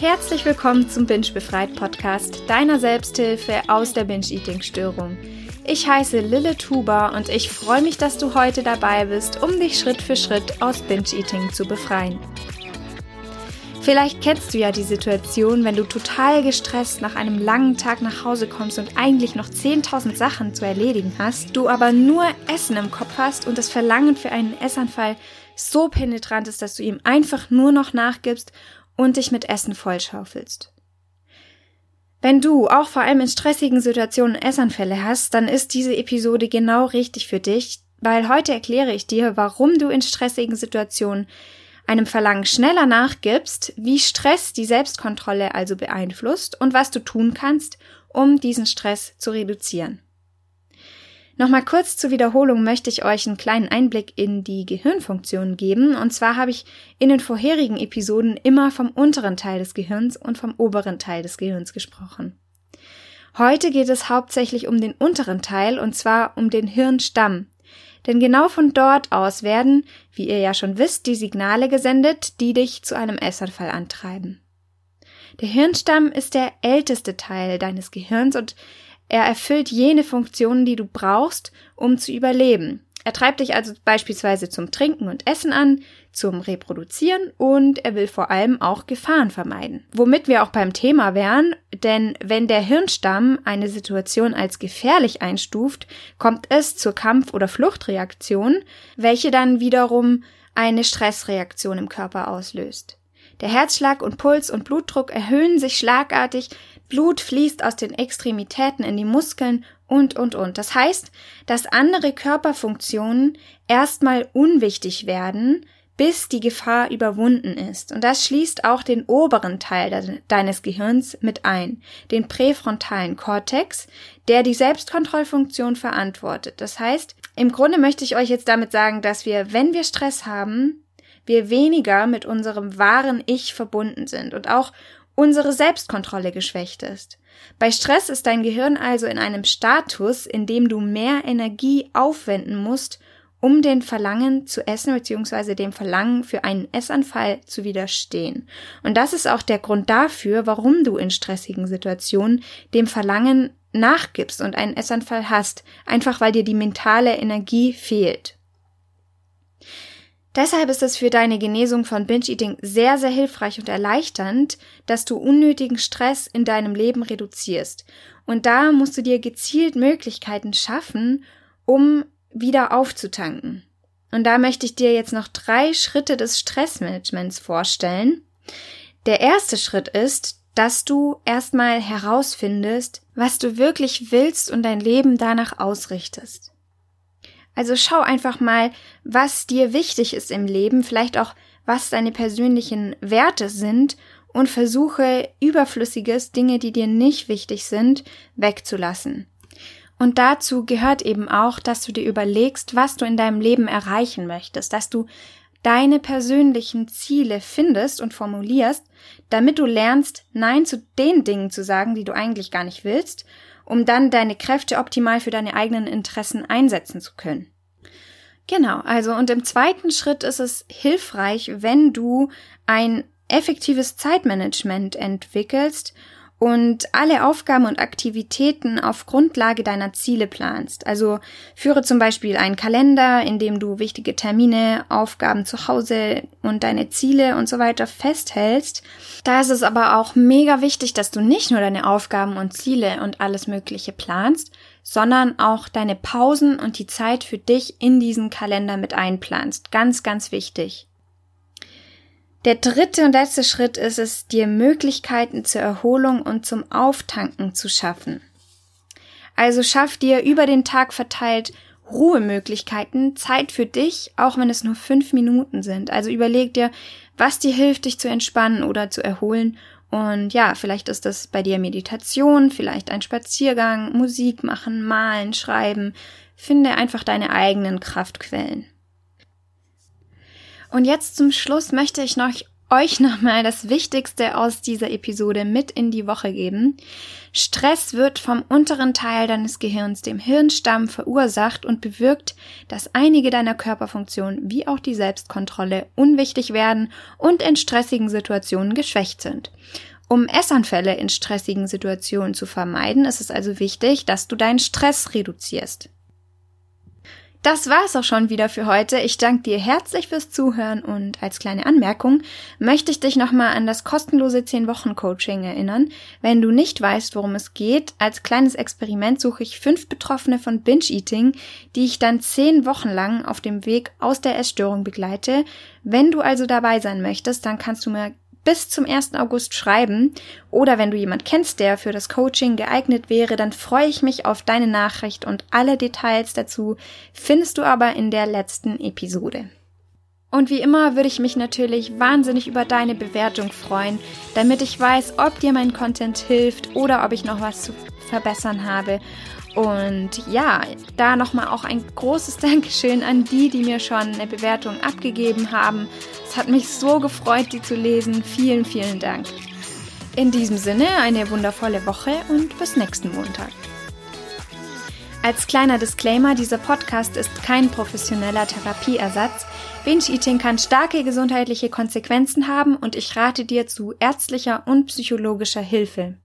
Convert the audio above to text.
Herzlich willkommen zum Binge Befreit Podcast, deiner Selbsthilfe aus der Binge-Eating-Störung. Ich heiße Lille Tuba und ich freue mich, dass du heute dabei bist, um dich Schritt für Schritt aus Binge-Eating zu befreien. Vielleicht kennst du ja die Situation, wenn du total gestresst nach einem langen Tag nach Hause kommst und eigentlich noch 10.000 Sachen zu erledigen hast, du aber nur Essen im Kopf hast und das Verlangen für einen Essanfall so penetrant ist, dass du ihm einfach nur noch nachgibst und dich mit Essen vollschaufelst. Wenn du auch vor allem in stressigen Situationen Essanfälle hast, dann ist diese Episode genau richtig für dich, weil heute erkläre ich dir, warum du in stressigen Situationen einem Verlangen schneller nachgibst, wie Stress die Selbstkontrolle also beeinflusst und was du tun kannst, um diesen Stress zu reduzieren. Nochmal kurz zur Wiederholung möchte ich euch einen kleinen Einblick in die Gehirnfunktion geben. Und zwar habe ich in den vorherigen Episoden immer vom unteren Teil des Gehirns und vom oberen Teil des Gehirns gesprochen. Heute geht es hauptsächlich um den unteren Teil und zwar um den Hirnstamm. Denn genau von dort aus werden, wie ihr ja schon wisst, die Signale gesendet, die dich zu einem Essanfall antreiben. Der Hirnstamm ist der älteste Teil deines Gehirns und er erfüllt jene Funktionen, die du brauchst, um zu überleben. Er treibt dich also beispielsweise zum Trinken und Essen an, zum Reproduzieren und er will vor allem auch Gefahren vermeiden. Womit wir auch beim Thema wären, denn wenn der Hirnstamm eine Situation als gefährlich einstuft, kommt es zur Kampf- oder Fluchtreaktion, welche dann wiederum eine Stressreaktion im Körper auslöst. Der Herzschlag und Puls und Blutdruck erhöhen sich schlagartig, Blut fließt aus den Extremitäten in die Muskeln und, und, und. Das heißt, dass andere Körperfunktionen erstmal unwichtig werden, bis die Gefahr überwunden ist. Und das schließt auch den oberen Teil de deines Gehirns mit ein, den präfrontalen Kortex, der die Selbstkontrollfunktion verantwortet. Das heißt, im Grunde möchte ich euch jetzt damit sagen, dass wir, wenn wir Stress haben, wir weniger mit unserem wahren Ich verbunden sind und auch unsere Selbstkontrolle geschwächt ist. Bei Stress ist dein Gehirn also in einem Status, in dem du mehr Energie aufwenden musst, um den Verlangen zu essen bzw. dem Verlangen für einen Essanfall zu widerstehen. Und das ist auch der Grund dafür, warum du in stressigen Situationen dem Verlangen nachgibst und einen Essanfall hast, einfach weil dir die mentale Energie fehlt. Deshalb ist es für deine Genesung von Binge-Eating sehr, sehr hilfreich und erleichternd, dass du unnötigen Stress in deinem Leben reduzierst. Und da musst du dir gezielt Möglichkeiten schaffen, um wieder aufzutanken. Und da möchte ich dir jetzt noch drei Schritte des Stressmanagements vorstellen. Der erste Schritt ist, dass du erstmal herausfindest, was du wirklich willst und dein Leben danach ausrichtest. Also schau einfach mal, was dir wichtig ist im Leben, vielleicht auch, was deine persönlichen Werte sind und versuche überflüssiges, Dinge, die dir nicht wichtig sind, wegzulassen. Und dazu gehört eben auch, dass du dir überlegst, was du in deinem Leben erreichen möchtest, dass du deine persönlichen Ziele findest und formulierst, damit du lernst, Nein zu den Dingen zu sagen, die du eigentlich gar nicht willst um dann deine Kräfte optimal für deine eigenen Interessen einsetzen zu können. Genau, also und im zweiten Schritt ist es hilfreich, wenn du ein effektives Zeitmanagement entwickelst und alle Aufgaben und Aktivitäten auf Grundlage deiner Ziele planst. Also führe zum Beispiel einen Kalender, in dem du wichtige Termine, Aufgaben zu Hause und deine Ziele und so weiter festhältst. Da ist es aber auch mega wichtig, dass du nicht nur deine Aufgaben und Ziele und alles Mögliche planst, sondern auch deine Pausen und die Zeit für dich in diesen Kalender mit einplanst. Ganz, ganz wichtig. Der dritte und letzte Schritt ist es, dir Möglichkeiten zur Erholung und zum Auftanken zu schaffen. Also schaff dir über den Tag verteilt Ruhemöglichkeiten, Zeit für dich, auch wenn es nur fünf Minuten sind. Also überleg dir, was dir hilft, dich zu entspannen oder zu erholen. Und ja, vielleicht ist das bei dir Meditation, vielleicht ein Spaziergang, Musik machen, malen, schreiben. Finde einfach deine eigenen Kraftquellen. Und jetzt zum Schluss möchte ich noch euch nochmal das Wichtigste aus dieser Episode mit in die Woche geben. Stress wird vom unteren Teil deines Gehirns, dem Hirnstamm, verursacht und bewirkt, dass einige deiner Körperfunktionen wie auch die Selbstkontrolle unwichtig werden und in stressigen Situationen geschwächt sind. Um Essanfälle in stressigen Situationen zu vermeiden, ist es also wichtig, dass du deinen Stress reduzierst. Das war's auch schon wieder für heute. Ich danke dir herzlich fürs Zuhören und als kleine Anmerkung möchte ich dich nochmal an das kostenlose 10-Wochen-Coaching erinnern. Wenn du nicht weißt, worum es geht, als kleines Experiment suche ich fünf Betroffene von Binge-Eating, die ich dann zehn Wochen lang auf dem Weg aus der Essstörung begleite. Wenn du also dabei sein möchtest, dann kannst du mir bis zum 1. August schreiben oder wenn du jemand kennst, der für das Coaching geeignet wäre, dann freue ich mich auf deine Nachricht und alle Details dazu findest du aber in der letzten Episode. Und wie immer würde ich mich natürlich wahnsinnig über deine Bewertung freuen, damit ich weiß, ob dir mein Content hilft oder ob ich noch was zu verbessern habe. Und ja, da nochmal auch ein großes Dankeschön an die, die mir schon eine Bewertung abgegeben haben. Es hat mich so gefreut, die zu lesen. Vielen, vielen Dank. In diesem Sinne eine wundervolle Woche und bis nächsten Montag. Als kleiner Disclaimer, dieser Podcast ist kein professioneller Therapieersatz. Binge-Eating kann starke gesundheitliche Konsequenzen haben und ich rate dir zu ärztlicher und psychologischer Hilfe.